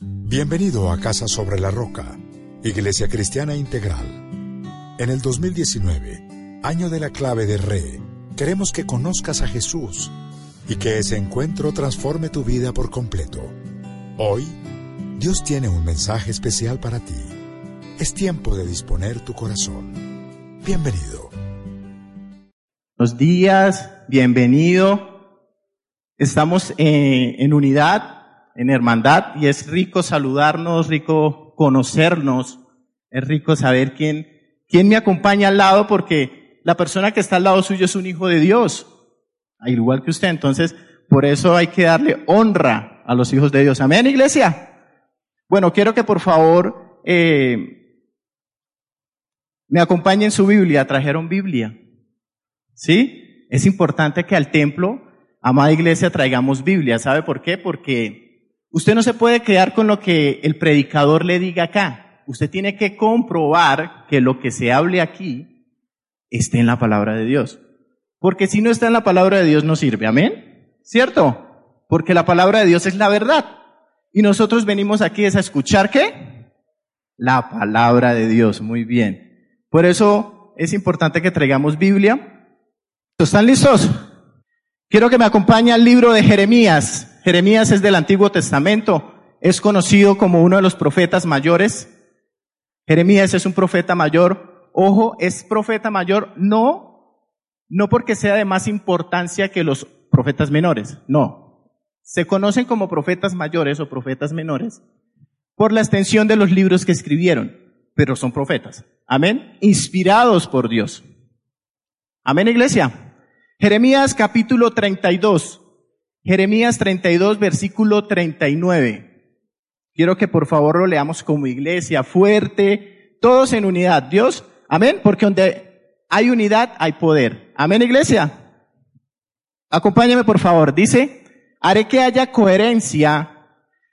Bienvenido a Casa sobre la Roca, Iglesia Cristiana Integral. En el 2019, año de la clave de Re, queremos que conozcas a Jesús y que ese encuentro transforme tu vida por completo. Hoy, Dios tiene un mensaje especial para ti. Es tiempo de disponer tu corazón. Bienvenido. Buenos días, bienvenido. Estamos en, en unidad en hermandad y es rico saludarnos, rico conocernos, es rico saber quién, quién me acompaña al lado porque la persona que está al lado suyo es un hijo de Dios, al igual que usted. Entonces, por eso hay que darle honra a los hijos de Dios. Amén, iglesia. Bueno, quiero que por favor eh, me acompañen su Biblia. Trajeron Biblia. ¿Sí? Es importante que al templo, amada iglesia, traigamos Biblia. ¿Sabe por qué? Porque Usted no se puede quedar con lo que el predicador le diga acá. Usted tiene que comprobar que lo que se hable aquí esté en la palabra de Dios. Porque si no está en la palabra de Dios no sirve. Amén. ¿Cierto? Porque la palabra de Dios es la verdad. Y nosotros venimos aquí a escuchar qué? La palabra de Dios. Muy bien. Por eso es importante que traigamos Biblia. ¿Están listos? Quiero que me acompañe al libro de Jeremías, Jeremías es del Antiguo Testamento, es conocido como uno de los profetas mayores. Jeremías es un profeta mayor. Ojo, es profeta mayor no, no porque sea de más importancia que los profetas menores, no. Se conocen como profetas mayores o profetas menores por la extensión de los libros que escribieron, pero son profetas. Amén. Inspirados por Dios. Amén, iglesia. Jeremías capítulo 32. Jeremías 32, versículo 39. Quiero que por favor lo leamos como iglesia, fuerte, todos en unidad. Dios, amén, porque donde hay unidad hay poder. Amén, iglesia. Acompáñame por favor. Dice, haré que haya coherencia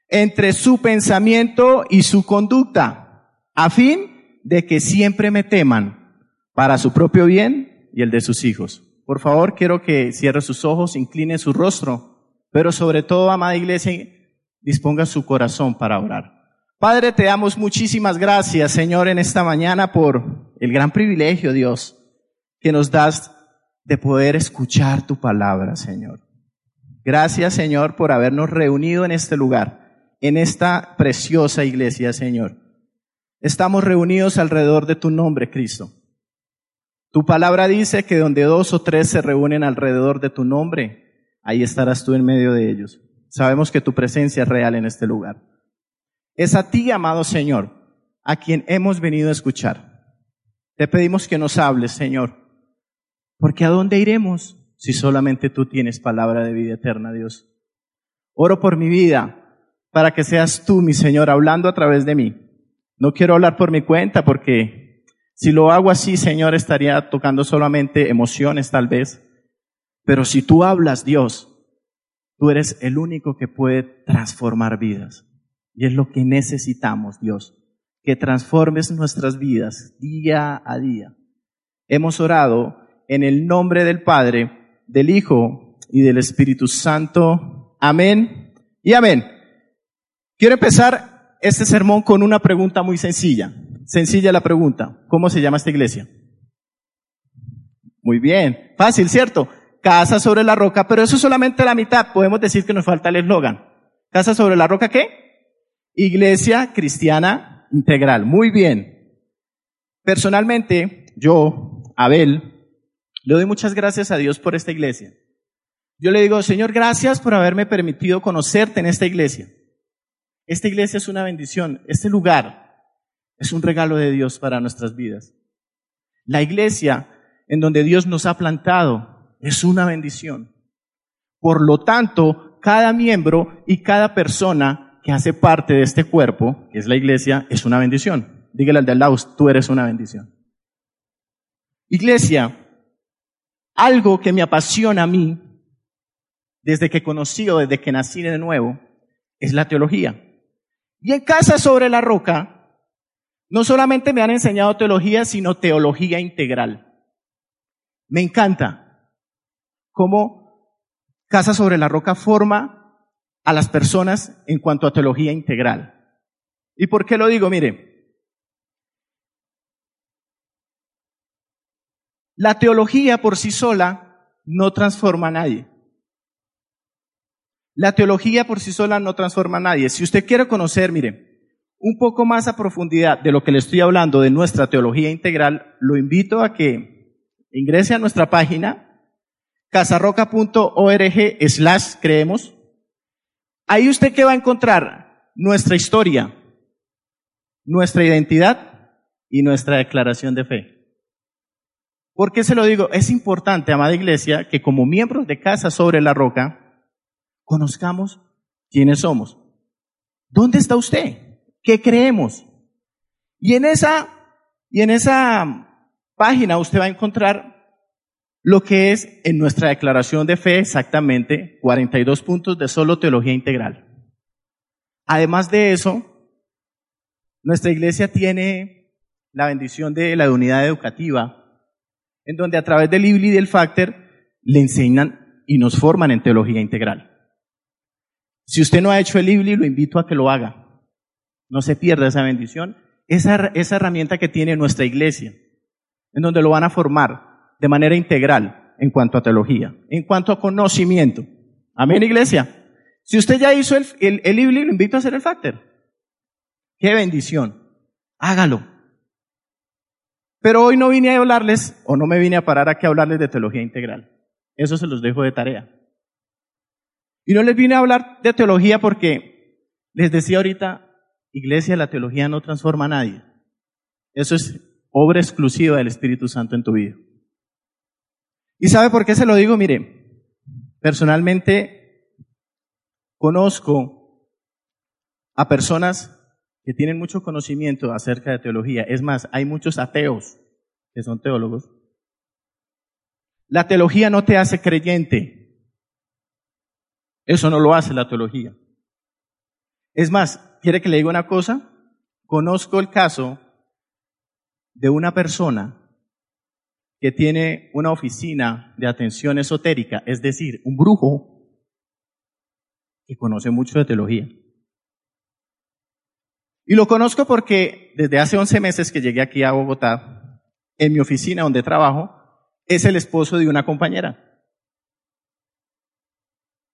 entre su pensamiento y su conducta, a fin de que siempre me teman para su propio bien y el de sus hijos. Por favor, quiero que cierre sus ojos, incline su rostro. Pero sobre todo, amada iglesia, disponga su corazón para orar. Padre, te damos muchísimas gracias, Señor, en esta mañana por el gran privilegio, Dios, que nos das de poder escuchar tu palabra, Señor. Gracias, Señor, por habernos reunido en este lugar, en esta preciosa iglesia, Señor. Estamos reunidos alrededor de tu nombre, Cristo. Tu palabra dice que donde dos o tres se reúnen alrededor de tu nombre, ahí estarás tú en medio de ellos. Sabemos que tu presencia es real en este lugar. Es a ti, amado Señor, a quien hemos venido a escuchar. Te pedimos que nos hables, Señor, porque ¿a dónde iremos si solamente tú tienes palabra de vida eterna, Dios? Oro por mi vida, para que seas tú, mi Señor, hablando a través de mí. No quiero hablar por mi cuenta, porque si lo hago así, Señor, estaría tocando solamente emociones, tal vez. Pero si tú hablas, Dios, tú eres el único que puede transformar vidas. Y es lo que necesitamos, Dios, que transformes nuestras vidas día a día. Hemos orado en el nombre del Padre, del Hijo y del Espíritu Santo. Amén y amén. Quiero empezar este sermón con una pregunta muy sencilla. Sencilla la pregunta. ¿Cómo se llama esta iglesia? Muy bien. Fácil, ¿cierto? Casa sobre la roca, pero eso es solamente la mitad. Podemos decir que nos falta el eslogan. Casa sobre la roca, ¿qué? Iglesia cristiana integral. Muy bien. Personalmente, yo, Abel, le doy muchas gracias a Dios por esta iglesia. Yo le digo, Señor, gracias por haberme permitido conocerte en esta iglesia. Esta iglesia es una bendición. Este lugar es un regalo de Dios para nuestras vidas. La iglesia en donde Dios nos ha plantado es una bendición. Por lo tanto, cada miembro y cada persona que hace parte de este cuerpo, que es la iglesia, es una bendición. Dígale al de al lado, tú eres una bendición. Iglesia, algo que me apasiona a mí, desde que conocí o desde que nací de nuevo, es la teología. Y en Casa sobre la Roca, no solamente me han enseñado teología, sino teología integral. Me encanta cómo Casa sobre la Roca forma a las personas en cuanto a teología integral. ¿Y por qué lo digo? Mire, la teología por sí sola no transforma a nadie. La teología por sí sola no transforma a nadie. Si usted quiere conocer, mire, un poco más a profundidad de lo que le estoy hablando de nuestra teología integral, lo invito a que ingrese a nuestra página casarroca.org slash creemos. Ahí usted que va a encontrar nuestra historia, nuestra identidad y nuestra declaración de fe. ¿Por qué se lo digo? Es importante, amada iglesia, que como miembros de Casa sobre la Roca, conozcamos quiénes somos. ¿Dónde está usted? ¿Qué creemos? Y en esa, y en esa página usted va a encontrar lo que es en nuestra declaración de fe exactamente 42 puntos de solo teología integral. Además de eso, nuestra iglesia tiene la bendición de la unidad educativa, en donde a través del IBLI y del Factor le enseñan y nos forman en teología integral. Si usted no ha hecho el IBLI, lo invito a que lo haga. No se pierda esa bendición, esa, esa herramienta que tiene nuestra iglesia, en donde lo van a formar de manera integral en cuanto a teología, en cuanto a conocimiento. Amén, iglesia. Si usted ya hizo el, el, el IBLI, lo invito a hacer el Factor. Qué bendición. Hágalo. Pero hoy no vine a hablarles, o no me vine a parar aquí a hablarles de teología integral. Eso se los dejo de tarea. Y no les vine a hablar de teología porque les decía ahorita, iglesia, la teología no transforma a nadie. Eso es obra exclusiva del Espíritu Santo en tu vida. ¿Y sabe por qué se lo digo? Mire, personalmente conozco a personas que tienen mucho conocimiento acerca de teología. Es más, hay muchos ateos que son teólogos. La teología no te hace creyente, eso no lo hace la teología. Es más, ¿quiere que le diga una cosa? Conozco el caso de una persona que tiene una oficina de atención esotérica, es decir, un brujo que conoce mucho de teología. Y lo conozco porque desde hace 11 meses que llegué aquí a Bogotá, en mi oficina donde trabajo, es el esposo de una compañera.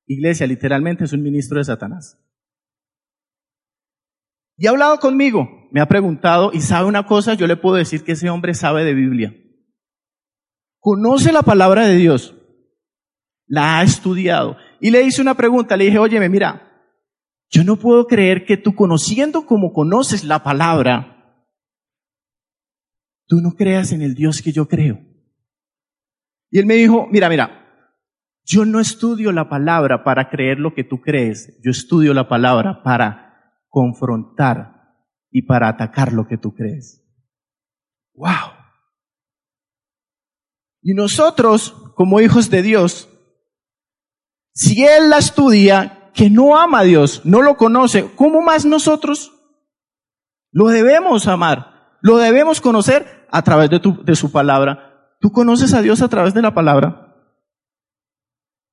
Iglesia, literalmente es un ministro de Satanás. Y ha hablado conmigo, me ha preguntado y sabe una cosa, yo le puedo decir que ese hombre sabe de Biblia. Conoce la palabra de Dios. La ha estudiado. Y le hice una pregunta, le dije, óyeme, mira, yo no puedo creer que tú conociendo como conoces la palabra, tú no creas en el Dios que yo creo. Y él me dijo, mira, mira, yo no estudio la palabra para creer lo que tú crees, yo estudio la palabra para confrontar y para atacar lo que tú crees. ¡Wow! Y nosotros, como hijos de Dios, si Él la estudia, que no ama a Dios, no lo conoce, ¿cómo más nosotros? Lo debemos amar, lo debemos conocer a través de, tu, de su palabra. ¿Tú conoces a Dios a través de la palabra?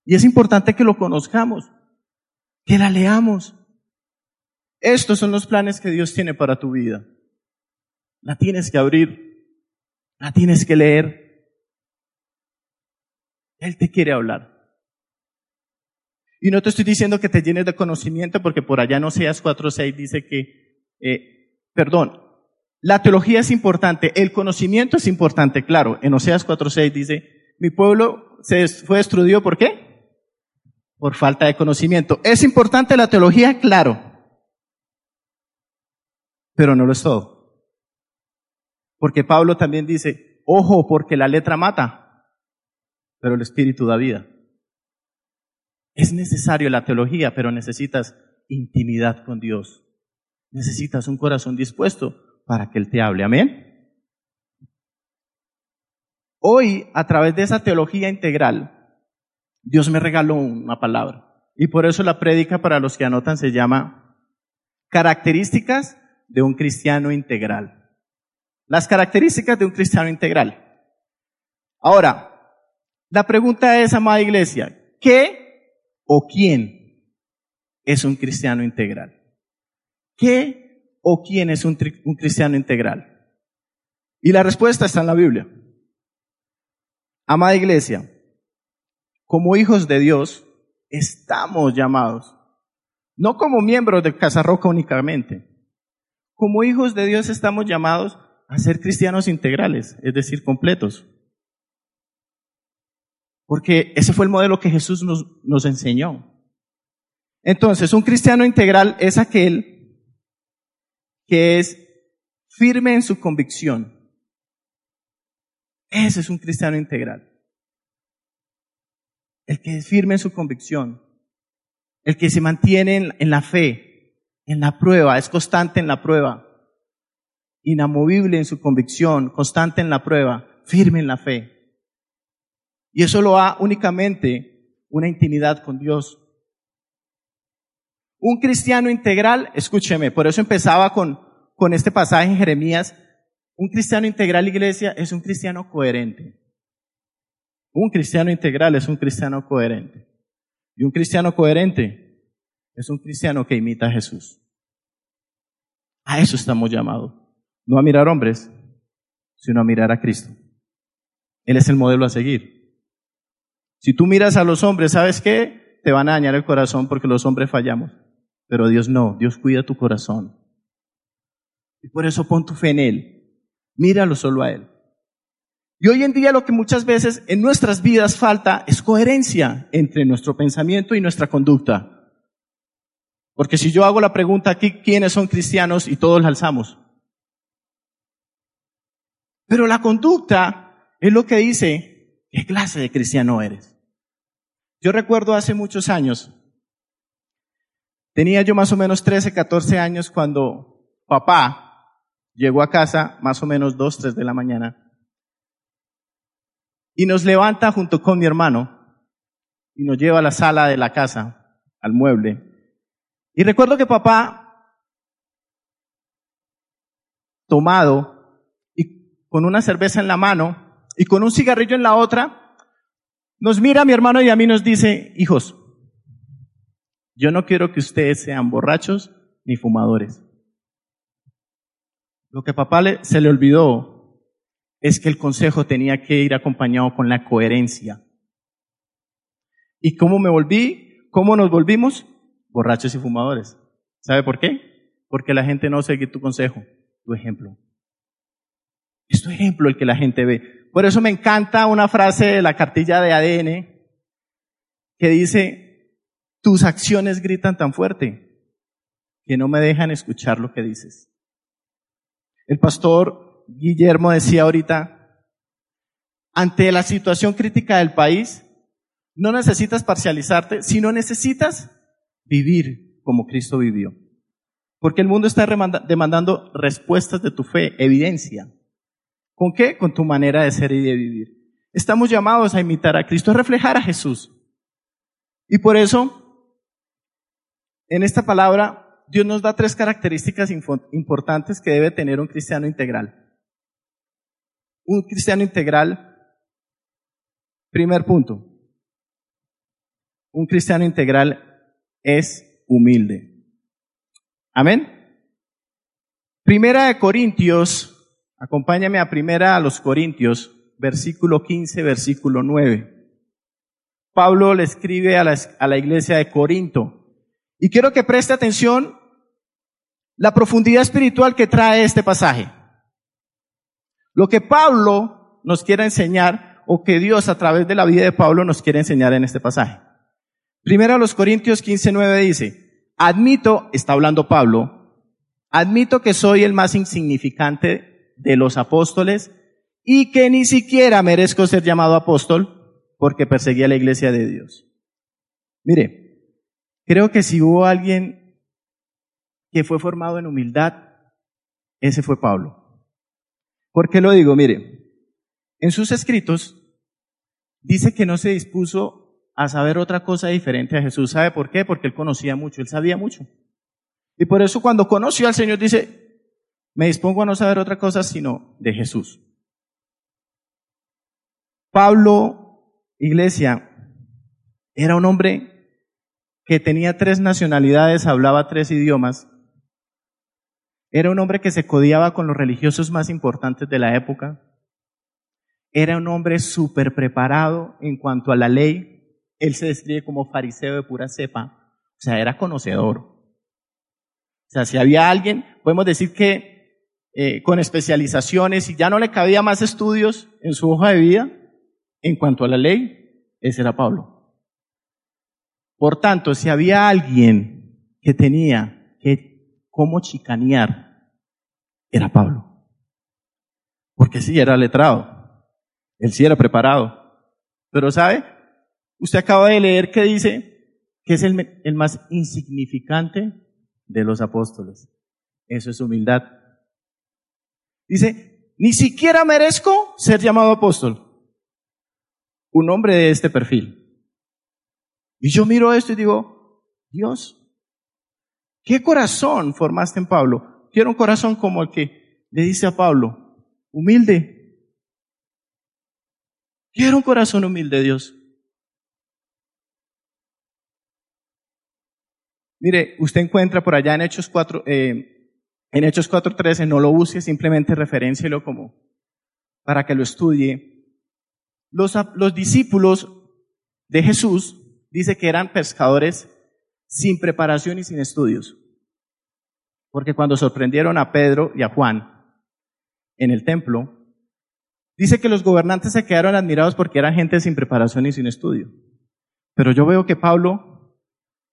Y es importante que lo conozcamos, que la leamos. Estos son los planes que Dios tiene para tu vida. La tienes que abrir, la tienes que leer. Él te quiere hablar. Y no te estoy diciendo que te llenes de conocimiento porque por allá en Oseas 4.6 dice que, eh, perdón, la teología es importante, el conocimiento es importante, claro. En Oseas 4.6 dice, mi pueblo se fue destruido, ¿por qué? por falta de conocimiento. ¿Es importante la teología? Claro. Pero no lo es todo. Porque Pablo también dice, ojo, porque la letra mata, pero el espíritu da vida. Es necesario la teología, pero necesitas intimidad con Dios. Necesitas un corazón dispuesto para que Él te hable. Amén. Hoy, a través de esa teología integral, Dios me regaló una palabra. Y por eso la prédica para los que anotan se llama Características de un cristiano integral. Las características de un cristiano integral. Ahora, la pregunta es, amada iglesia, ¿qué o quién es un cristiano integral? ¿Qué o quién es un, cristiano integral? Y la respuesta está en la Biblia. Amada iglesia, como hijos de Dios, estamos llamados, no como miembros de Casa Roca únicamente, como hijos de Dios estamos llamados a ser cristianos integrales, es decir, completos. Porque ese fue el modelo que Jesús nos, nos enseñó. Entonces, un cristiano integral es aquel que es firme en su convicción. Ese es un cristiano integral. El que es firme en su convicción. El que se mantiene en, la fe, en la prueba, es constante en la prueba. Inamovible en su convicción, constante en la prueba, firme en la fe. Y eso lo da únicamente una intimidad con Dios. Un cristiano integral, escúcheme, por eso empezaba con, con este pasaje en Jeremías, un cristiano integral, iglesia, es un cristiano coherente. Un cristiano integral es un cristiano coherente. Y un cristiano coherente es un cristiano que imita a Jesús. A eso estamos llamados. No a mirar hombres, sino a mirar a Cristo. Él es el modelo a seguir. Si tú miras a los hombres, ¿sabes qué? Te van a dañar el corazón porque los hombres fallamos. Pero Dios no, Dios cuida tu corazón. Y por eso pon tu fe en Él. Míralo solo a Él. Y hoy en día lo que muchas veces en nuestras vidas falta es coherencia entre nuestro pensamiento y nuestra conducta. Porque si yo hago la pregunta aquí, ¿quiénes son cristianos? Y todos la alzamos. Pero la conducta es lo que dice ¿Qué clase de cristiano eres? Yo recuerdo hace muchos años, tenía yo más o menos 13, 14 años cuando papá llegó a casa más o menos 2, 3 de la mañana y nos levanta junto con mi hermano y nos lleva a la sala de la casa, al mueble. Y recuerdo que papá, tomado y con una cerveza en la mano, y con un cigarrillo en la otra, nos mira mi hermano y a mí nos dice, hijos, yo no quiero que ustedes sean borrachos ni fumadores. Lo que a papá se le olvidó es que el consejo tenía que ir acompañado con la coherencia. ¿Y cómo me volví? ¿Cómo nos volvimos? Borrachos y fumadores. ¿Sabe por qué? Porque la gente no sigue tu consejo, tu ejemplo. Es tu ejemplo el que la gente ve. Por eso me encanta una frase de la cartilla de ADN que dice, tus acciones gritan tan fuerte que no me dejan escuchar lo que dices. El pastor Guillermo decía ahorita, ante la situación crítica del país, no necesitas parcializarte, sino necesitas vivir como Cristo vivió. Porque el mundo está demandando respuestas de tu fe, evidencia. ¿Con qué? Con tu manera de ser y de vivir. Estamos llamados a imitar a Cristo, a reflejar a Jesús. Y por eso, en esta palabra, Dios nos da tres características importantes que debe tener un cristiano integral. Un cristiano integral, primer punto, un cristiano integral es humilde. Amén. Primera de Corintios Acompáñame a primera a los Corintios, versículo 15, versículo 9. Pablo le escribe a la, iglesia de Corinto. Y quiero que preste atención la profundidad espiritual que trae este pasaje. Lo que Pablo nos quiere enseñar o que Dios a través de la vida de Pablo nos quiere enseñar en este pasaje. Primero a los Corintios 15, 9 dice, admito, está hablando Pablo, admito que soy el más insignificante de los apóstoles y que ni siquiera merezco ser llamado apóstol porque perseguía la iglesia de Dios. Mire, creo que si hubo alguien que fue formado en humildad, ese fue Pablo. ¿Por qué lo digo? Mire, en sus escritos dice que no se dispuso a saber otra cosa diferente a Jesús. ¿Sabe por qué? Porque él conocía mucho, él sabía mucho. Y por eso cuando conoció al Señor dice, me dispongo a no saber otra cosa sino de Jesús. Pablo, iglesia, era un hombre que tenía tres nacionalidades, hablaba tres idiomas. Era un hombre que se codiaba con los religiosos más importantes de la época. Era un hombre súper preparado en cuanto a la ley. Él se describe como fariseo de pura cepa. O sea, era conocedor. O sea, si había alguien, podemos decir que eh, con especializaciones y ya no le cabía más estudios en su hoja de vida en cuanto a la ley, ese era Pablo. Por tanto, si había alguien que tenía que cómo chicanear, era Pablo. Porque sí, era letrado. Él sí era preparado. Pero ¿sabe? Usted acaba de leer que dice que es el, el más insignificante de los apóstoles. Eso es humildad. Dice, ni siquiera merezco ser llamado apóstol. Un hombre de este perfil. Y yo miro esto y digo, Dios, ¿qué corazón formaste en Pablo? Quiero un corazón como el que le dice a Pablo, humilde. Quiero un corazón humilde, Dios. Mire, usted encuentra por allá en Hechos 4, eh, en Hechos 4.13, no lo use, simplemente referencielo como para que lo estudie. Los, los discípulos de Jesús dice que eran pescadores sin preparación y sin estudios. Porque cuando sorprendieron a Pedro y a Juan en el templo, dice que los gobernantes se quedaron admirados porque eran gente sin preparación y sin estudio. Pero yo veo que Pablo,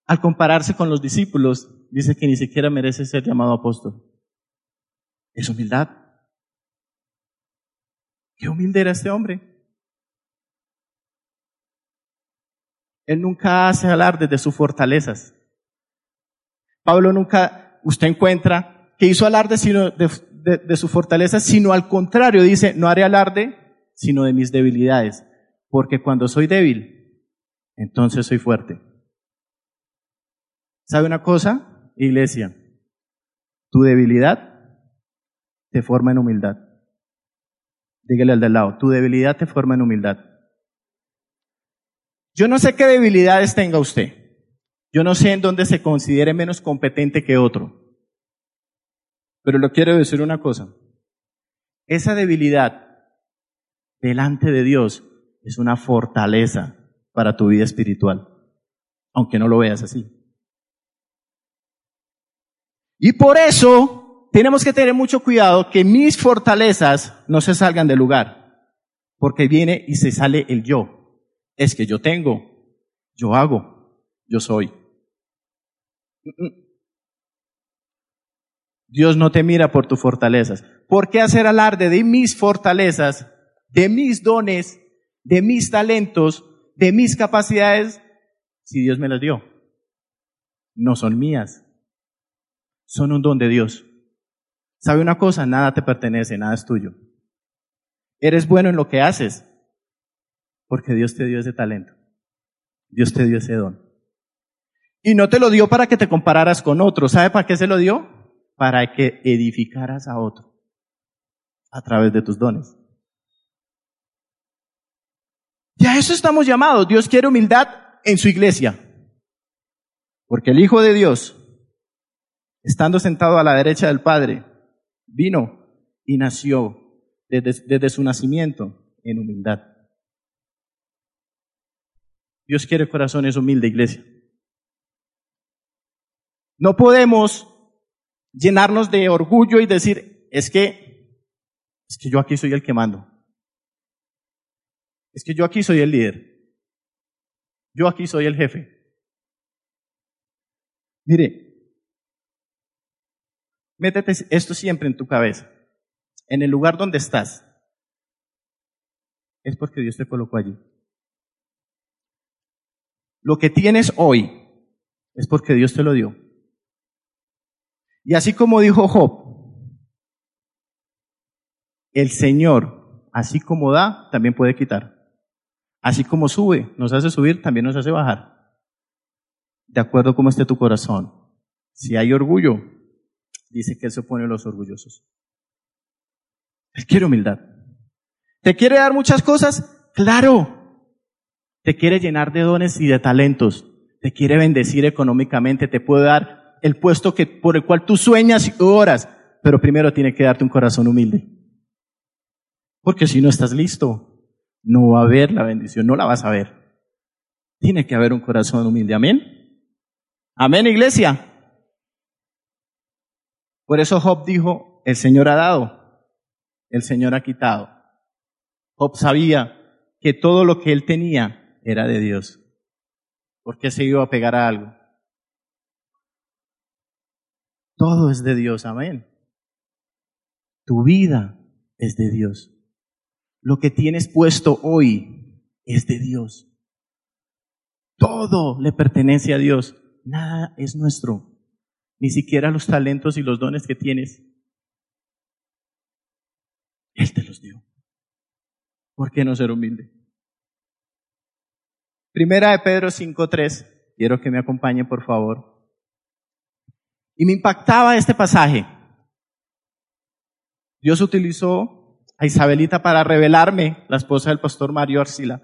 al compararse con los discípulos, dice que ni siquiera merece ser llamado apóstol. Es humildad. Qué humilde era este hombre. Él nunca hace alarde de sus fortalezas. Pablo nunca, usted encuentra que hizo alarde sino de, de sus fortalezas, sino al contrario, dice, no haré alarde sino de mis debilidades, porque cuando soy débil, entonces soy fuerte. ¿Sabe una cosa, iglesia? Tu debilidad te forma en humildad. Dígale al del lado, tu debilidad te forma en humildad. Yo no sé qué debilidades tenga usted. Yo no sé en dónde se considere menos competente que otro. Pero le quiero decir una cosa. Esa debilidad delante de Dios es una fortaleza para tu vida espiritual, aunque no lo veas así. Y por eso tenemos que tener mucho cuidado que mis fortalezas no se salgan del lugar, porque viene y se sale el yo es que yo tengo, yo hago, yo soy. Dios no te mira por tus fortalezas. ¿Por qué hacer alarde de mis fortalezas, de mis dones, de mis talentos, de mis capacidades, si Dios me las dio? No son mías, son un don de Dios. ¿Sabe una cosa? Nada te pertenece, nada es tuyo. Eres bueno en lo que haces, porque Dios te dio ese talento. Dios te dio ese don. Y no te lo dio para que te compararas con otro. ¿Sabe para qué se lo dio? Para que edificaras a otro a través de tus dones. Y a eso estamos llamados. Dios quiere humildad en su iglesia. Porque el Hijo de Dios, estando sentado a la derecha del Padre, vino y nació desde, su nacimiento en humildad. Dios quiere corazones humildes, iglesia. No podemos llenarnos de orgullo y decir, es que, es que yo aquí soy el que mando. Es que yo aquí soy el líder. Yo aquí soy el jefe. Mire, métete esto siempre en tu cabeza. En el lugar donde estás. Es porque Dios te colocó allí. Lo que tienes hoy es porque Dios te lo dio. Y así como dijo Job, el Señor, así como da, también puede quitar. Así como sube, nos hace subir, también nos hace bajar. De acuerdo a cómo esté tu corazón. Si hay orgullo, dice que Él se opone a los orgullosos. Él quiere humildad. ¿Te quiere dar muchas cosas? Claro, te quiere llenar de dones y de talentos, te quiere bendecir económicamente, te puede dar el puesto que, por el cual tú sueñas y oras, pero primero tiene que darte un corazón humilde. Porque si no estás listo, no va a haber la bendición, no la vas a ver. Tiene que haber un corazón humilde. Amén. Amén, iglesia. Por eso Job dijo, el Señor ha dado, el Señor ha quitado. Job sabía que todo lo que él tenía era de Dios. ¿Por qué se iba a pegar a algo? Todo es de Dios, amén. Tu vida es de Dios. Lo que tienes puesto hoy es de Dios. Todo le pertenece a Dios. Nada es nuestro. Ni siquiera los talentos y los dones que tienes. Él te los dio. ¿Por qué no ser humilde? Primera de Pedro 5.3. Quiero que me acompañe, por favor. Y me impactaba este pasaje. Dios utilizó a Isabelita para revelarme, la esposa del pastor Mario Arcila,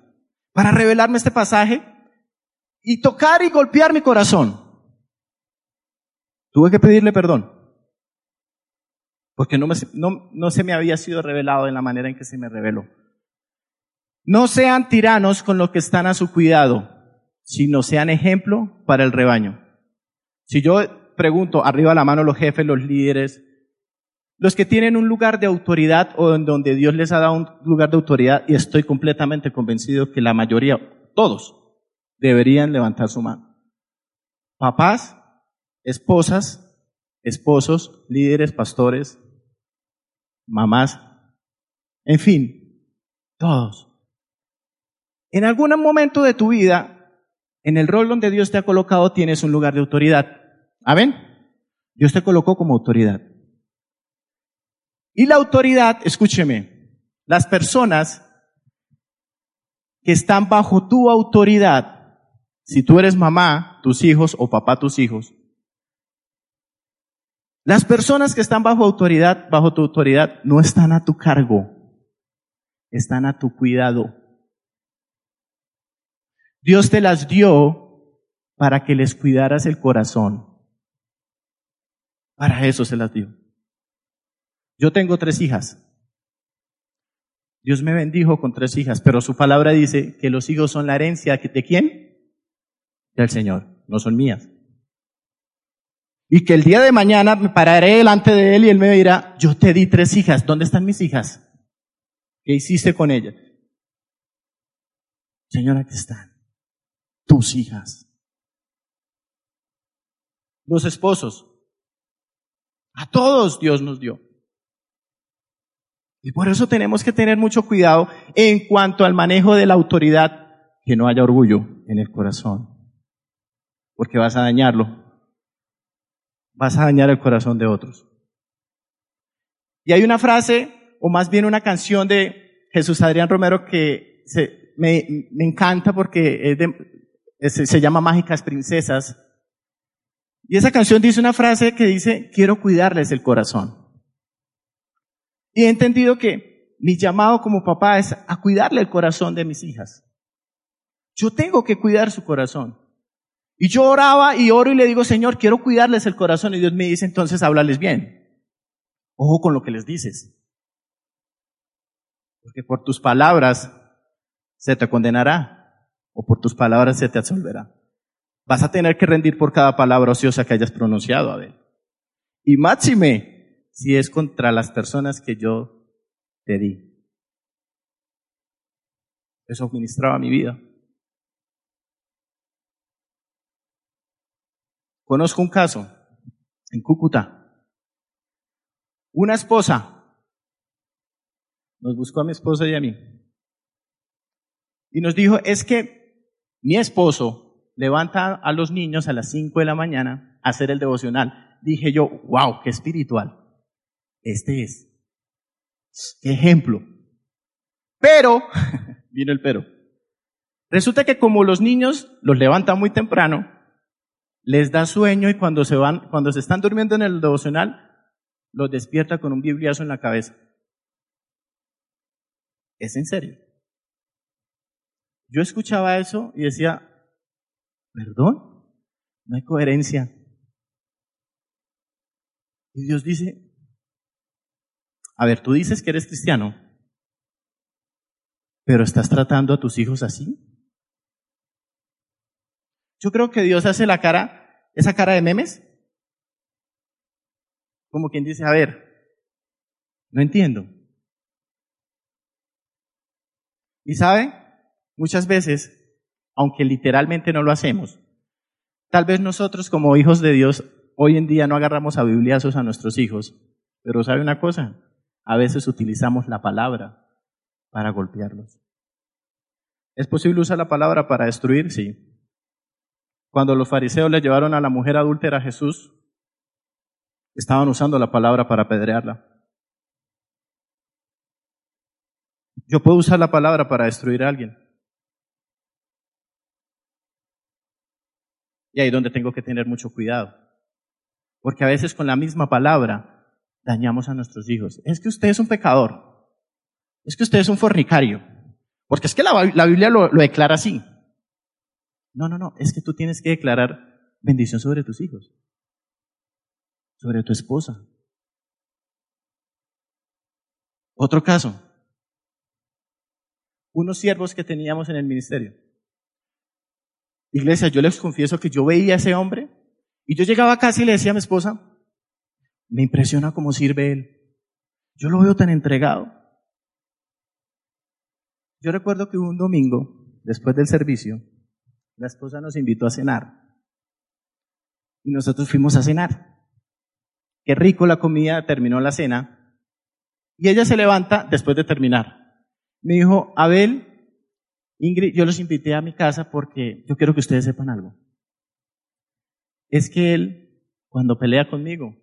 para revelarme este pasaje y tocar y golpear mi corazón. Tuve que pedirle perdón, porque no, no, no se me había sido revelado en la manera en que se me reveló. No sean tiranos con lo que están a su cuidado, sino sean ejemplo para el rebaño. Si yo pregunto, arriba la mano los jefes, los líderes, los que tienen un lugar de autoridad o en donde Dios les ha dado un lugar de autoridad, y estoy completamente convencido que la mayoría, todos, deberían levantar su mano. Papás, esposas, esposos, líderes, pastores, mamás, en fin, todos. En algún momento de tu vida, en el rol donde Dios te ha colocado, tienes un lugar de autoridad. Amén. Dios te colocó como autoridad. Y la autoridad, escúcheme, las personas que están bajo tu autoridad, si tú eres mamá, tus hijos o papá, tus hijos, las personas que están bajo autoridad, bajo tu autoridad, no están a tu cargo, están a tu cuidado. Dios te las dio para que les cuidaras el corazón. Para eso se las dio. Yo tengo tres hijas. Dios me bendijo con tres hijas, pero su palabra dice que los hijos son la herencia de quién? Del Señor, no son mías. Y que el día de mañana me pararé delante de Él y Él me dirá, yo te di tres hijas, ¿dónde están mis hijas? ¿Qué hiciste con ellas? Señora, aquí están tus hijas. Los esposos, a todos Dios nos dio. Y por eso tenemos que tener mucho cuidado en cuanto al manejo de la autoridad, que no haya orgullo en el corazón, porque vas a dañarlo. Vas a dañar el corazón de otros. Y hay una frase, o más bien una canción de Jesús Adrián Romero que me, me, encanta porque se llama Mágicas Princesas, y esa canción dice una frase que dice, quiero cuidarles el corazón. Y he entendido que mi llamado como papá es a cuidarle el corazón de mis hijas. Yo tengo que cuidar su corazón. Y yo oraba y oro y le digo, Señor, quiero cuidarles el corazón. Y Dios me dice, entonces háblales bien. Ojo con lo que les dices. Porque por tus palabras se te condenará o por tus palabras se te absolverá. Vas a tener que rendir por cada palabra ociosa que hayas pronunciado, Abel. Y máxime, si es contra las personas que yo te di. Eso ministraba mi vida. Conozco un caso en Cúcuta. Una esposa nos buscó a mi esposa y a mí. Y nos dijo, es que mi esposo levanta a los niños a las 5 de la mañana a hacer el devocional. Dije yo, wow, qué espiritual. Este es. Qué ejemplo. Pero, vino el pero. Resulta que como los niños los levantan muy temprano, les da sueño y cuando se van, cuando se están durmiendo en el devocional, los despierta con un bibliazo en la cabeza. ¿Es en serio? Yo escuchaba eso y decía, ¿Perdón? No hay coherencia. Y Dios dice, A ver, tú dices que eres cristiano, pero ¿estás tratando a tus hijos así? Yo creo que Dios hace la cara, esa cara de memes, como quien dice, a ver, no entiendo. Y sabe, muchas veces, aunque literalmente no lo hacemos, tal vez nosotros como hijos de Dios hoy en día no agarramos a bibliazos a nuestros hijos, pero sabe una cosa, a veces utilizamos la palabra para golpearlos. ¿Es posible usar la palabra para destruir? Sí. Cuando los fariseos le llevaron a la mujer adúltera a Jesús, estaban usando la palabra para apedrearla. Yo puedo usar la palabra para destruir a alguien. Y ahí es donde tengo que tener mucho cuidado. Porque a veces con la misma palabra dañamos a nuestros hijos. Es que usted es un pecador. Es que usted es un fornicario. Porque es que la, Biblia lo, lo declara así. No, no, no. Es que tú tienes que declarar bendición sobre tus hijos. Sobre tu esposa. Otro caso. Unos siervos que teníamos en el ministerio. Iglesia, yo les confieso que yo veía a ese hombre y yo llegaba a casa y le decía a mi esposa, me impresiona cómo sirve él. Yo lo veo tan entregado. Yo recuerdo que un domingo, después del servicio, la esposa nos invitó a cenar. Y nosotros fuimos a cenar. Qué rico la comida, terminó la cena. Y ella se levanta después de terminar. Me dijo, Abel, Ingrid, yo los invité a mi casa porque yo quiero que ustedes sepan algo. Es que él, cuando pelea conmigo,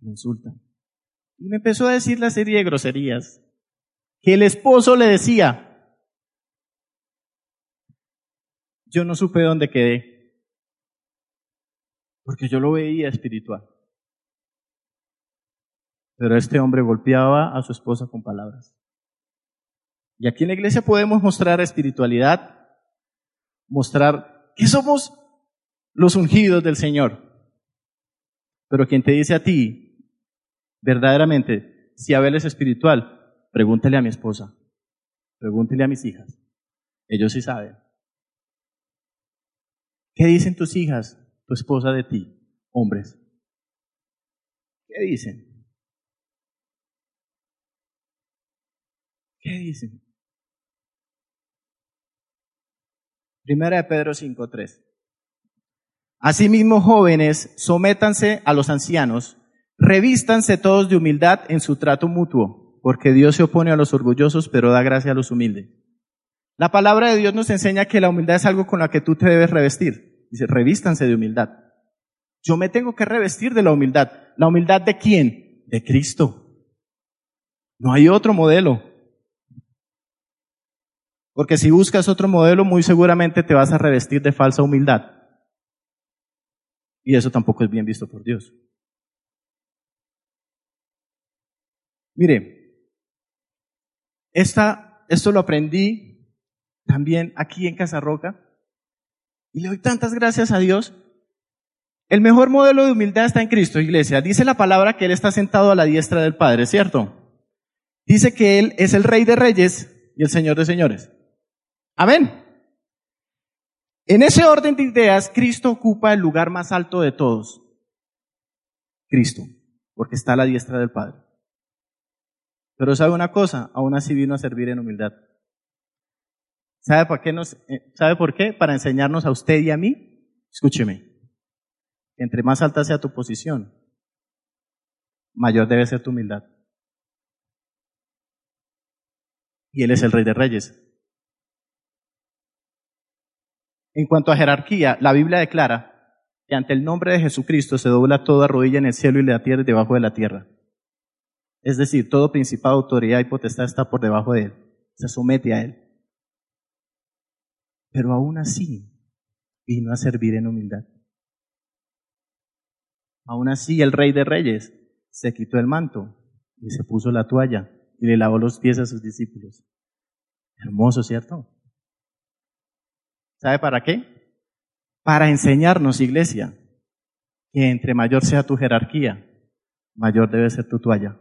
me insulta. Y me empezó a decir la serie de groserías que el esposo le decía. Yo no supe dónde quedé, porque yo lo veía espiritual. Pero este hombre golpeaba a su esposa con palabras. Y aquí en la iglesia podemos mostrar espiritualidad, mostrar que somos los ungidos del Señor. Pero quien te dice a ti, verdaderamente, si Abel es espiritual, pregúntele a mi esposa, pregúntele a mis hijas. Ellos sí saben. ¿Qué dicen tus hijas, tu esposa de ti, hombres? ¿Qué dicen? ¿Qué dicen? Primera de Pedro 5.3. Asimismo, jóvenes, sométanse a los ancianos, revístanse todos de humildad en su trato mutuo, porque Dios se opone a los orgullosos, pero da gracia a los humildes. La palabra de Dios nos enseña que la humildad es algo con la que tú te debes revestir. Dice, revístanse de humildad. Yo me tengo que revestir de la humildad. ¿La humildad de quién? De Cristo. No hay otro modelo. Porque si buscas otro modelo, muy seguramente te vas a revestir de falsa humildad. Y eso tampoco es bien visto por Dios. Mire, esta, esto lo aprendí también aquí en Casa Roca y le doy tantas gracias a Dios. El mejor modelo de humildad está en Cristo, iglesia. Dice la palabra que Él está sentado a la diestra del Padre, ¿cierto? Dice que Él es el Rey de Reyes y el Señor de Señores. Amén. En ese orden de ideas, Cristo ocupa el lugar más alto de todos. Cristo, porque está a la diestra del Padre. Pero sabe una cosa, aún así vino a servir en humildad. ¿Sabe por qué nos, eh, sabe por qué? Para enseñarnos a usted y a mí. Escúcheme. Entre más alta sea tu posición, mayor debe ser tu humildad. Y Él es el Rey de Reyes. En cuanto a jerarquía, la Biblia declara que ante el nombre de Jesucristo se dobla toda rodilla en el cielo y la tierra debajo de la tierra. Es decir, todo principado, autoridad y potestad está por debajo de él. Se somete a él pero aún así vino a servir en humildad. Aún así el rey de reyes se quitó el manto y se puso la toalla y le lavó los pies a sus discípulos. Hermoso, ¿cierto? ¿Sabe para qué? Para enseñarnos, iglesia, que entre mayor sea tu jerarquía, mayor debe ser tu toalla.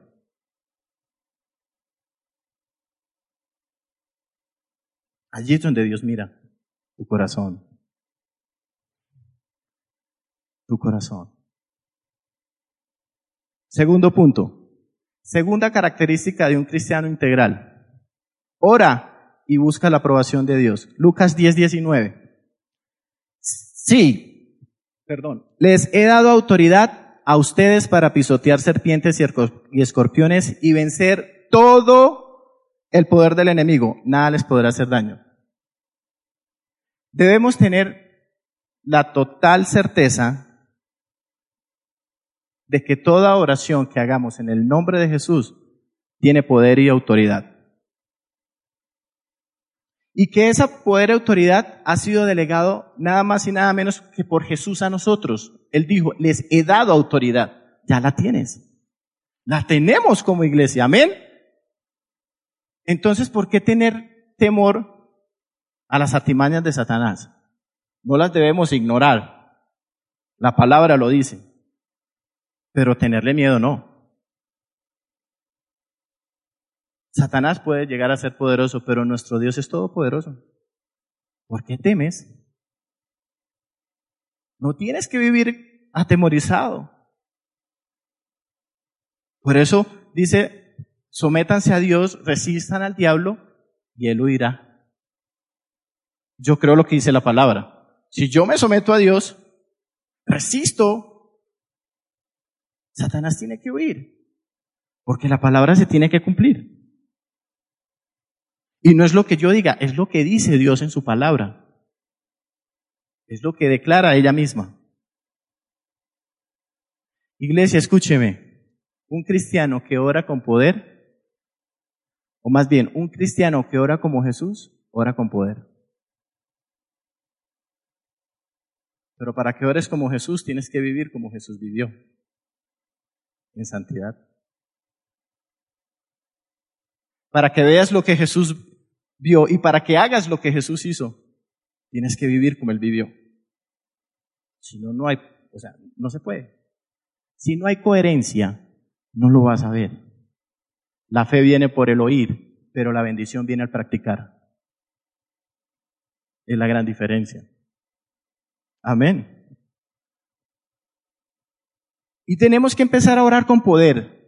Allí es donde Dios mira tu corazón. Tu corazón. Segundo punto. Segunda característica de un cristiano integral. Ora y busca la aprobación de Dios. Lucas 10, 19. Sí, perdón. Les he dado autoridad a ustedes para pisotear serpientes y escorpiones y vencer todo el poder del enemigo. Nada les podrá hacer daño. Debemos tener la total certeza de que toda oración que hagamos en el nombre de Jesús tiene poder y autoridad. Y que esa poder y autoridad ha sido delegado nada más y nada menos que por Jesús a nosotros. Él dijo, les he dado autoridad. Ya la tienes. La tenemos como iglesia. Amén. Entonces, ¿por qué tener temor a las artimañas de Satanás? No las debemos ignorar. La palabra lo dice pero tenerle miedo no. Satanás puede llegar a ser poderoso, pero nuestro Dios es todopoderoso. ¿Por qué temes? No tienes que vivir atemorizado. Por eso dice, sométanse a Dios, resistan al diablo y él huirá. Yo creo lo que dice la palabra. Si yo me someto a Dios, resisto Satanás tiene que huir, porque la palabra se tiene que cumplir. Y no es lo que yo diga, es lo que dice Dios en su palabra. Es lo que declara ella misma. Iglesia, escúcheme. Un cristiano que ora con poder, o más bien, un cristiano que ora como Jesús, ora con poder. Pero para que ores como Jesús, tienes que vivir como Jesús vivió en santidad. Para que veas lo que Jesús vio y para que hagas lo que Jesús hizo, tienes que vivir como Él vivió. Si no, no hay, o sea, no se puede. Si no hay coherencia, no lo vas a ver. La fe viene por el oír, pero la bendición viene al practicar. Es la gran diferencia. Amén. Y tenemos que empezar a orar con poder.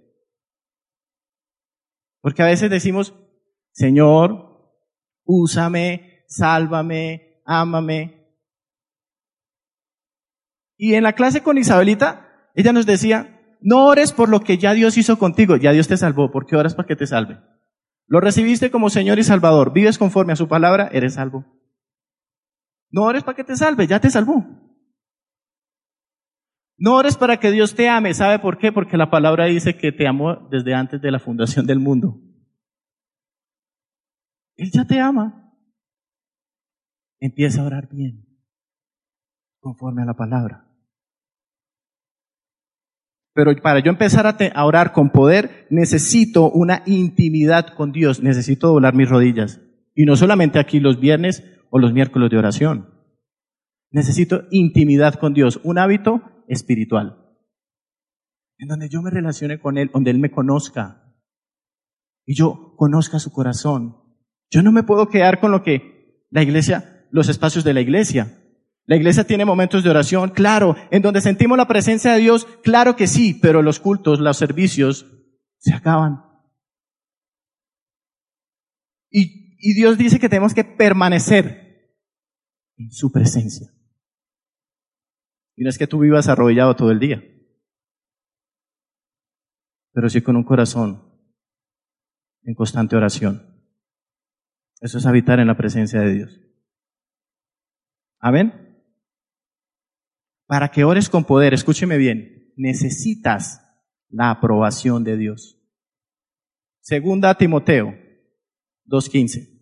Porque a veces decimos, Señor, úsame, sálvame, ámame. Y en la clase con Isabelita, ella nos decía, no ores por lo que ya Dios hizo contigo, ya Dios te salvó, porque oras para que te salve. Lo recibiste como Señor y Salvador, vives conforme a su palabra, eres salvo. No ores para que te salve, ya te salvó. No ores para que Dios te ame. ¿Sabe por qué? Porque la palabra dice que te amó desde antes de la fundación del mundo. Él ya te ama. Empieza a orar bien, conforme a la palabra. Pero para yo empezar a, orar con poder, necesito una intimidad con Dios, necesito doblar mis rodillas. Y no solamente aquí los viernes o los miércoles de oración. Necesito intimidad con Dios, un hábito espiritual. En donde yo me relacione con Él, donde Él me conozca. Y yo conozca su corazón. Yo no me puedo quedar con lo que la iglesia, los espacios de la iglesia. La iglesia tiene momentos de oración, claro, en donde sentimos la presencia de Dios, claro que sí, pero los cultos, los servicios se acaban. Y, Dios dice que tenemos que permanecer su presencia. Y no es que tú vivas arrodillado todo el día, pero sí con un corazón en constante oración. Eso es habitar en la presencia de Dios. Amén. Para que ores con poder, escúcheme bien, necesitas la aprobación de Dios. Segunda Timoteo 2.15.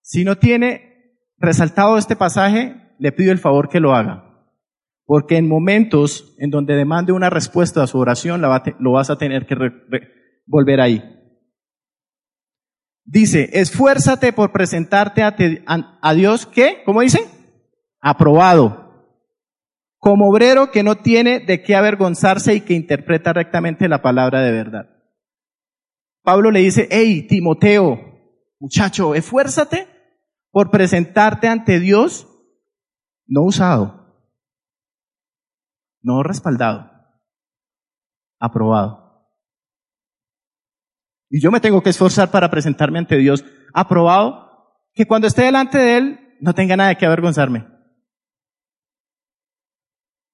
Si no tiene resaltado este pasaje, le pido el favor que lo haga. Porque en momentos en donde demande una respuesta a su oración, lo vas a tener que volver ahí. Dice, esfuérzate por presentarte a, Dios, ¿qué? ¿Cómo dice? Aprobado. Como obrero que no tiene de qué avergonzarse y que interpreta rectamente la palabra de verdad. Pablo le dice, hey, Timoteo, Muchacho, esfuérzate por presentarte ante Dios no usado, no respaldado, aprobado. Y yo me tengo que esforzar para presentarme ante Dios aprobado, que cuando esté delante de Él no tenga nada que avergonzarme.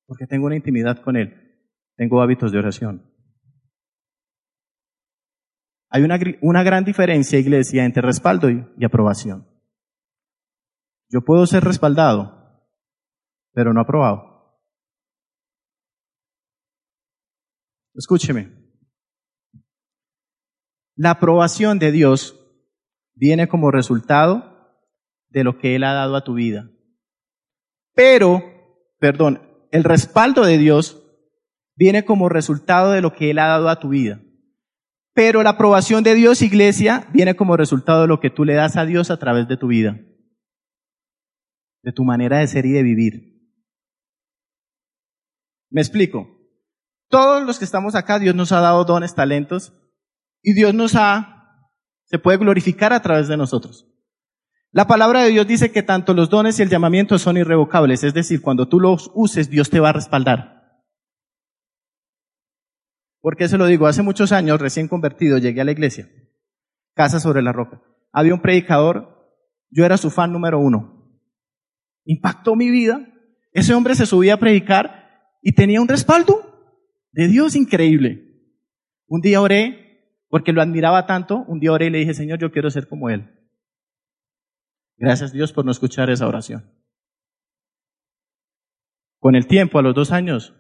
Porque tengo una intimidad con Él, tengo hábitos de oración. Hay una, una gran diferencia, iglesia, entre respaldo y, y aprobación. Yo puedo ser respaldado, pero no aprobado. Escúcheme. La aprobación de Dios viene como resultado de lo que Él ha dado a tu vida. Pero, perdón, el respaldo de Dios viene como resultado de lo que Él ha dado a tu vida. Pero la aprobación de Dios, iglesia, viene como resultado de lo que tú le das a Dios a través de tu vida, de tu manera de ser y de vivir. Me explico. Todos los que estamos acá, Dios nos ha dado dones, talentos, y Dios nos ha, se puede glorificar a través de nosotros. La palabra de Dios dice que tanto los dones y el llamamiento son irrevocables, es decir, cuando tú los uses, Dios te va a respaldar. ¿Por qué se lo digo? Hace muchos años, recién convertido, llegué a la iglesia, Casa sobre la Roca. Había un predicador, yo era su fan número uno. Impactó mi vida. Ese hombre se subía a predicar y tenía un respaldo de Dios increíble. Un día oré, porque lo admiraba tanto, un día oré y le dije, Señor, yo quiero ser como Él. Gracias Dios por no escuchar esa oración. Con el tiempo, a los dos años,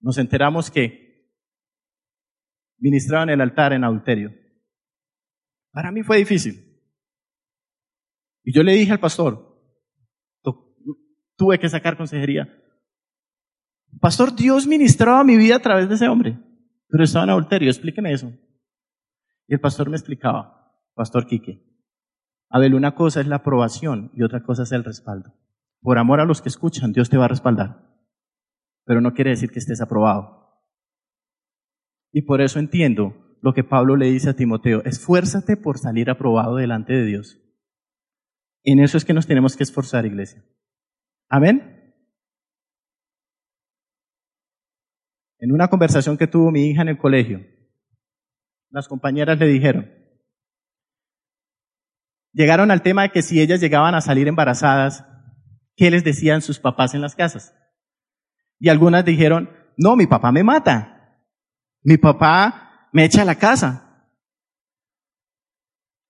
nos enteramos que ministraba en el altar en adulterio. Para mí fue difícil. Y yo le dije al pastor, tuve que sacar consejería. Pastor, Dios ministraba mi vida a través de ese hombre, pero estaba en adulterio, explíqueme eso. Y el pastor me explicaba, Pastor Quique, Abel, una cosa es la aprobación y otra cosa es el respaldo. Por amor a los que escuchan, Dios te va a respaldar, pero no quiere decir que estés aprobado. Y por eso entiendo lo que Pablo le dice a Timoteo, esfuérzate por salir aprobado delante de Dios. En eso es que nos tenemos que esforzar, iglesia. Amén. En una conversación que tuvo mi hija en el colegio, las compañeras le dijeron, llegaron al tema de que si ellas llegaban a salir embarazadas, ¿qué les decían sus papás en las casas? Y algunas dijeron, no, mi papá me mata. Mi papá me echa a la casa.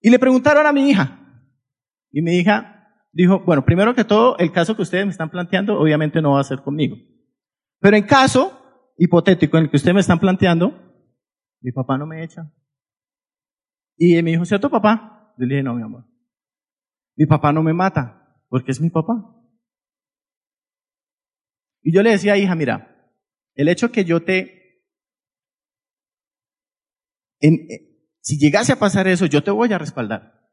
Y le preguntaron a mi hija. Y mi hija dijo, bueno, primero que todo, el caso que ustedes me están planteando obviamente no va a ser conmigo. Pero en caso hipotético en el que ustedes me están planteando, mi papá no me echa. Y me dijo, ¿cierto papá? Yo le dije, no, mi amor. Mi papá no me mata, porque es mi papá. Y yo le decía, hija, mira, el hecho que yo te eh, si llegase a pasar eso, yo te voy a respaldar.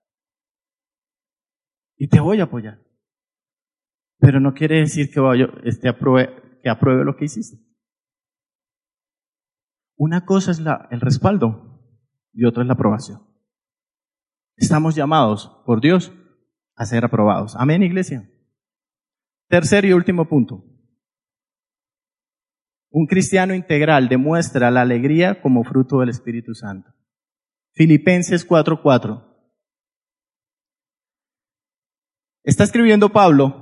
Y te voy a apoyar. Pero no quiere decir que, este, apruebe, que apruebe lo que hiciste. Una cosa es la, el respaldo y otra es la aprobación. Estamos llamados por Dios a ser aprobados. Amén, iglesia. Tercer y último punto. Un cristiano integral demuestra la alegría como fruto del Espíritu Santo. Filipenses 4:4. Está escribiendo Pablo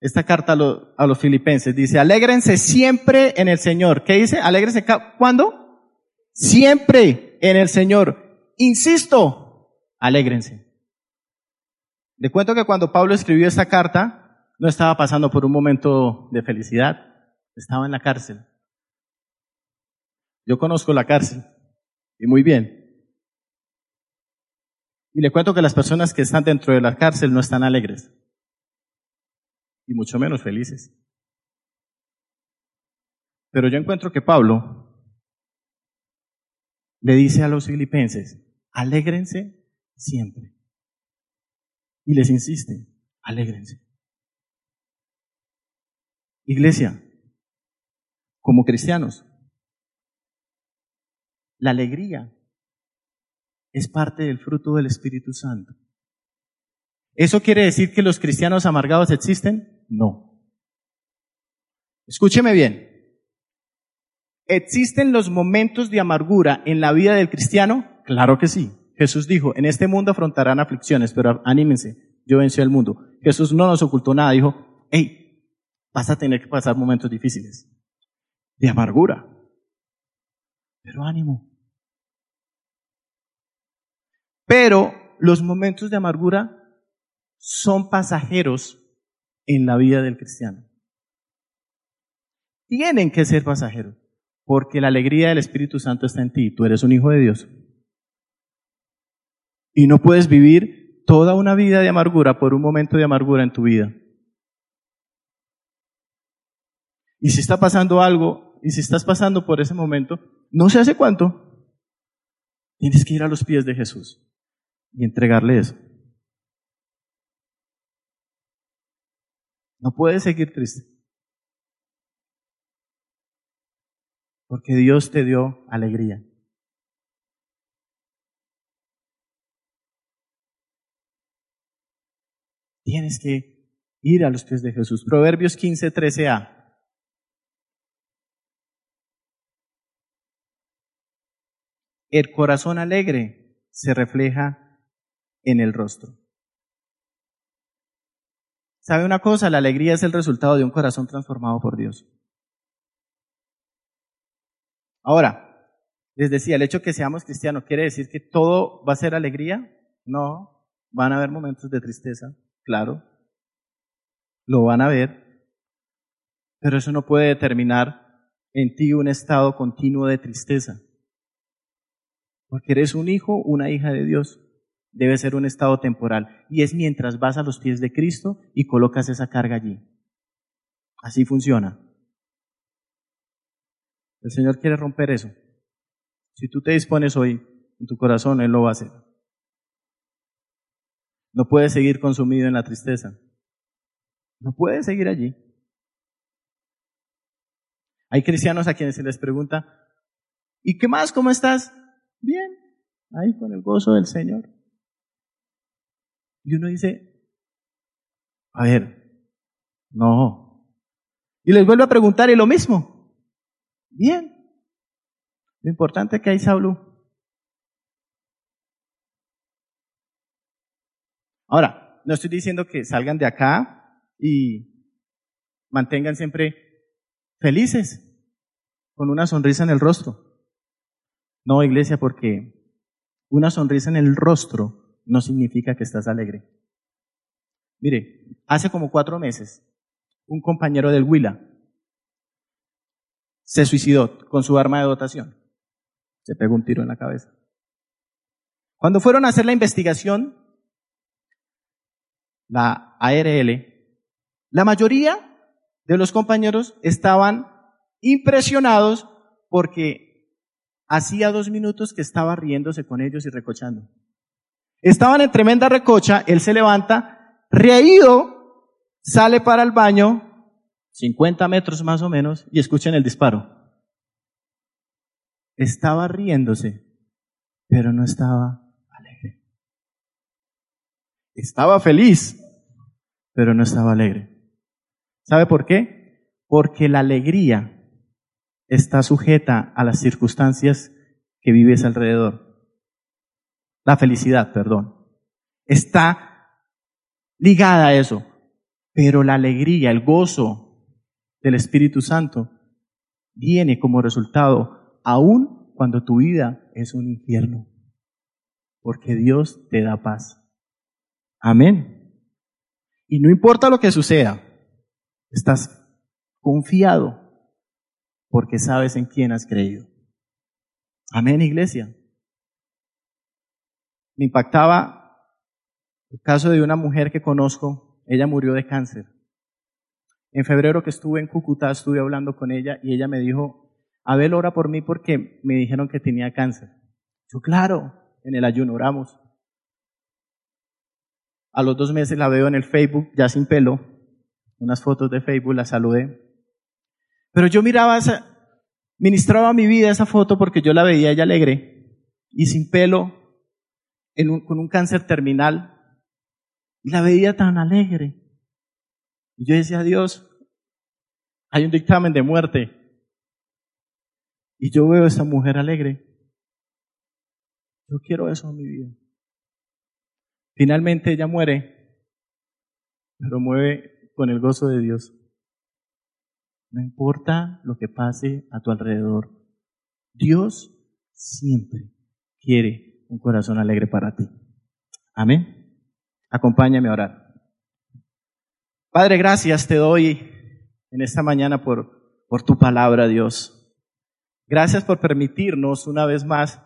esta carta a, los filipenses. Dice, alégrense siempre en el Señor. ¿Qué dice? Alégrense ¿cuándo? Siempre en el Señor. Insisto, alégrense. Le cuento que cuando Pablo escribió esta carta, no estaba pasando por un momento de felicidad estaba en la cárcel. Yo conozco la cárcel y muy bien. Y le cuento que las personas que están dentro de la cárcel no están alegres y mucho menos felices. Pero yo encuentro que Pablo le dice a los filipenses, alégrense siempre. Y les insiste, alégrense. Iglesia, como cristianos. La alegría es parte del fruto del Espíritu Santo. ¿Eso quiere decir que los cristianos amargados existen? No. Escúcheme bien. ¿Existen los momentos de amargura en la vida del cristiano? Claro que sí. Jesús dijo, en este mundo afrontarán aflicciones, pero anímense, yo vencí al mundo. Jesús no nos ocultó nada, dijo, hey, vas a tener que pasar momentos difíciles, de amargura. Pero ánimo. Pero los momentos de amargura son pasajeros en la vida del cristiano. Tienen que ser pasajeros, porque la alegría del Espíritu Santo está en ti. Tú eres un hijo de Dios. Y no puedes vivir toda una vida de amargura por un momento de amargura en tu vida. Y si está pasando algo, y si estás pasando por ese momento, no sé hace cuánto, tienes que ir a los pies de Jesús y entregarle eso. No puedes seguir triste. Porque Dios te dio alegría. Tienes que ir a los pies de Jesús. Proverbios 15, 13a. El corazón alegre se refleja en el rostro. ¿Sabe una cosa? La alegría es el resultado de un corazón transformado por Dios. Ahora, les decía, el hecho de que seamos cristianos quiere decir que todo va a ser alegría. No, van a haber momentos de tristeza, claro. Lo van a ver. Pero eso no puede determinar en ti un estado continuo de tristeza. Porque eres un hijo, una hija de Dios debe ser un estado temporal. Y es mientras vas a los pies de Cristo y colocas esa carga allí. Así funciona. El Señor quiere romper eso. Si tú te dispones hoy en tu corazón, Él lo va a hacer. No puedes seguir consumido en la tristeza. No puedes seguir allí. Hay cristianos a quienes se les pregunta, ¿y qué más? ¿Cómo estás? Bien, ahí con el gozo del Señor. Y uno dice, a ver, no. Y les vuelvo a preguntar y lo mismo. Bien. Lo importante es que hay Saulo. Ahora, no estoy diciendo que salgan de acá y mantengan siempre felices, con una sonrisa en el rostro. No, iglesia, porque una sonrisa en el rostro no significa que estás alegre. Mire, hace como cuatro meses, un compañero del Huila se suicidó con su arma de dotación. Se pegó un tiro en la cabeza. Cuando fueron a hacer la investigación, la ARL, la mayoría de los compañeros estaban impresionados porque hacía dos minutos que estaba riéndose con ellos y recochando. Estaban en tremenda recocha, él se levanta, reído, sale para el baño, 50 metros más o menos, y escuchen el disparo. Estaba riéndose, pero no estaba alegre. Estaba feliz, pero no estaba alegre. ¿Sabe por qué? Porque la alegría está sujeta a las circunstancias que vives alrededor la felicidad, perdón, está ligada a eso. Pero la alegría, el gozo del Espíritu Santo viene como resultado aún cuando tu vida es un infierno. Porque Dios te da paz. Amén. Y no importa lo que suceda, estás confiado porque sabes en quién has creído. Amén, iglesia. Me impactaba el caso de una mujer que conozco, ella murió de cáncer. En febrero que estuve en Cúcuta estuve hablando con ella y ella me dijo, Abel, ora por mí porque me dijeron que tenía cáncer. Yo, claro, en el ayuno oramos. A los dos meses la veo en el Facebook, ya sin pelo, unas fotos de Facebook, la saludé. Pero yo miraba esa, ministraba mi vida esa foto porque yo la veía ella alegre y sin pelo con un cáncer terminal y la veía tan alegre. Y yo decía, Dios, hay un dictamen de muerte. Y yo veo a esa mujer alegre. Yo quiero eso en mi vida. Finalmente ella muere, pero mueve con el gozo de Dios. No importa lo que pase a tu alrededor, Dios siempre quiere un corazón alegre para ti. Amén. Acompáñame a orar. Padre, gracias te doy en esta mañana por, por tu palabra, Dios. Gracias por permitirnos una vez más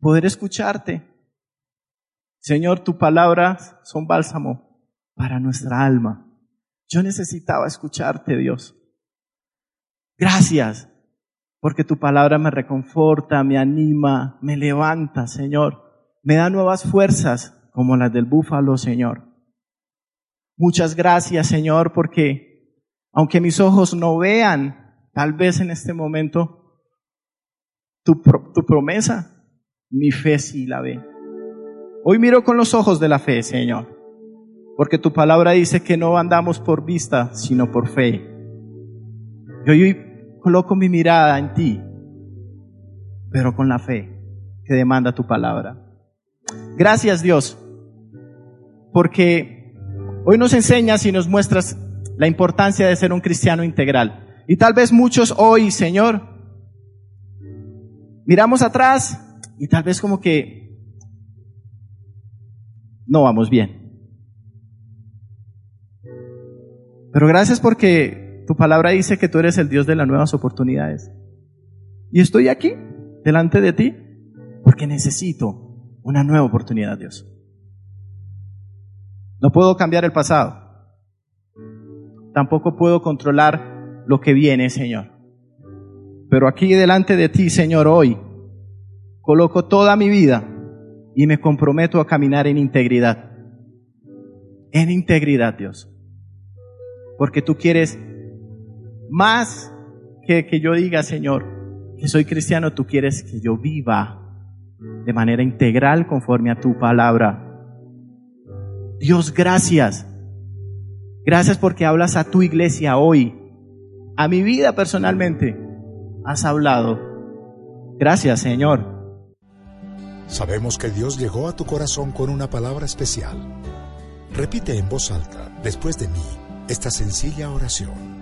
poder escucharte. Señor, tu palabra son bálsamo para nuestra alma. Yo necesitaba escucharte, Dios. Gracias, porque tu palabra me reconforta, me anima, me levanta, Señor. Me da nuevas fuerzas como las del búfalo, Señor. Muchas gracias, Señor, porque aunque mis ojos no vean, tal vez en este momento, tu, tu promesa, mi fe sí la ve. Hoy miro con los ojos de la fe, Señor, porque tu palabra dice que no andamos por vista, sino por fe. Y hoy coloco mi mirada en ti, pero con la fe que demanda tu palabra. Gracias Dios, porque hoy nos enseñas y nos muestras la importancia de ser un cristiano integral. Y tal vez muchos hoy, Señor, miramos atrás y tal vez como que no vamos bien. Pero gracias porque tu palabra dice que tú eres el Dios de las nuevas oportunidades. Y estoy aquí, delante de ti, porque necesito una nueva oportunidad, Dios. No puedo cambiar el pasado. Tampoco puedo controlar lo que viene, Señor. Pero aquí delante de ti, Señor, hoy coloco toda mi vida y me comprometo a caminar en integridad. En integridad, Dios. Porque tú quieres más que que yo diga, Señor, que soy cristiano, tú quieres que yo viva de manera integral conforme a tu palabra. Dios, gracias. Gracias porque hablas a tu iglesia hoy. A mi vida personalmente has hablado. Gracias, Señor. Sabemos que Dios llegó a tu corazón con una palabra especial. Repite en voz alta, después de mí, esta sencilla oración.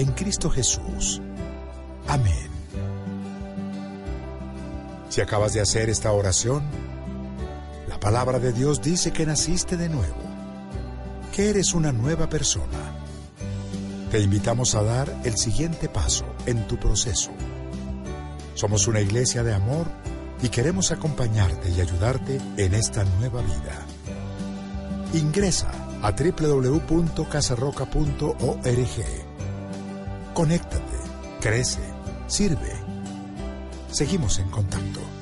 en Cristo Jesús. Amén. Si acabas de hacer esta oración, la palabra de Dios dice que naciste de nuevo, que eres una nueva persona. Te invitamos a dar el siguiente paso en tu proceso. Somos una iglesia de amor y queremos acompañarte y ayudarte en esta nueva vida. Ingresa a www.casarroca.org Conéctate, crece, sirve. Seguimos en contacto.